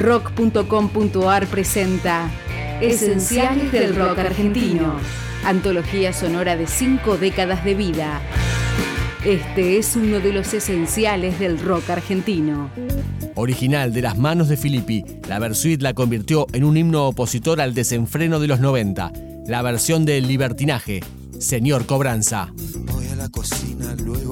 Rock.com.ar presenta Esenciales del Rock Argentino. Antología sonora de cinco décadas de vida. Este es uno de los esenciales del rock argentino. Original de las manos de Filippi, la Versuit la convirtió en un himno opositor al desenfreno de los 90. La versión del libertinaje, Señor Cobranza.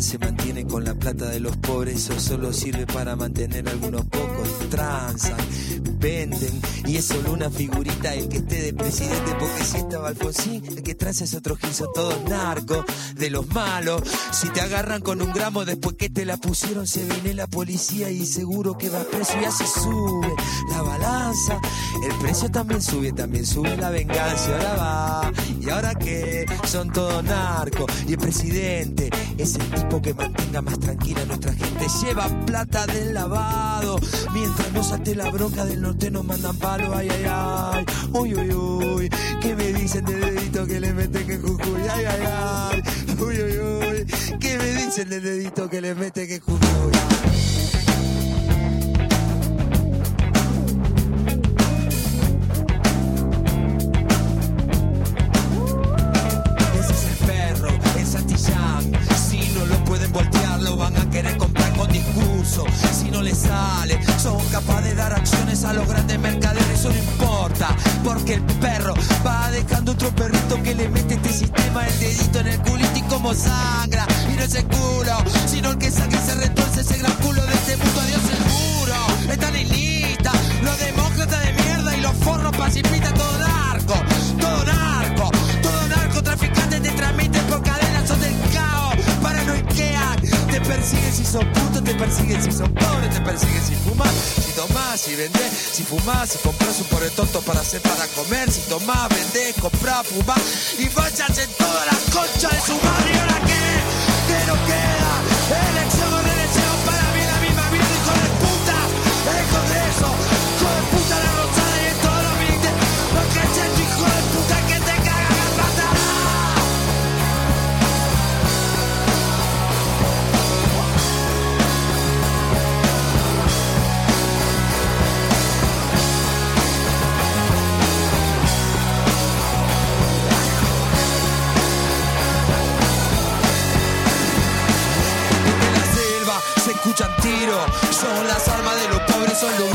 Se mantiene con la plata de los pobres, eso solo sirve para mantener algunos pocos. Transan, venden, y es solo una figurita el que esté de presidente, porque si estaba Alfonsín, el que transa es otro gil, son todos narcos, de los malos. Si te agarran con un gramo después que te la pusieron, se viene la policía y seguro que va preso y así sube la balanza. El precio también sube, también sube la venganza, ahora va, y ahora que son todos narcos, y el presidente es el tipo que mantenga más tranquila a nuestra gente, lleva plata del lavado, mientras nos ate la bronca del norte nos mandan ay, ay, ay, uy, uy, uy, ¿qué me dicen del dedito que le meten que Jujuy? Ay, ay, ay, uy, uy, uy, ¿qué me dicen del dedito que le meten que Jujuy? Santillán. Si no les sale, son capaces de dar acciones a los grandes mercaderes. No porque el perro va dejando otro perrito que le mete este sistema el dedito en el culito y como sangra. Y no es el culo, sino el que y se retuerce ese gran culo de este mundo. Adiós el muro, están en lista. Los demócratas de mierda y los forros pacifistas, todo narco, todo narco, todo narcotraficante te transmiten por cadenas, son del caos, paranoiquean, te persiguen si son putos, te persiguen si son pobres, te persiguen si fumas, si si vendés, si fumás, si compras un pobre tonto para hacer para comer, si tomás, vendés, comprás, fumás y vayas en toda la concha de su madre y los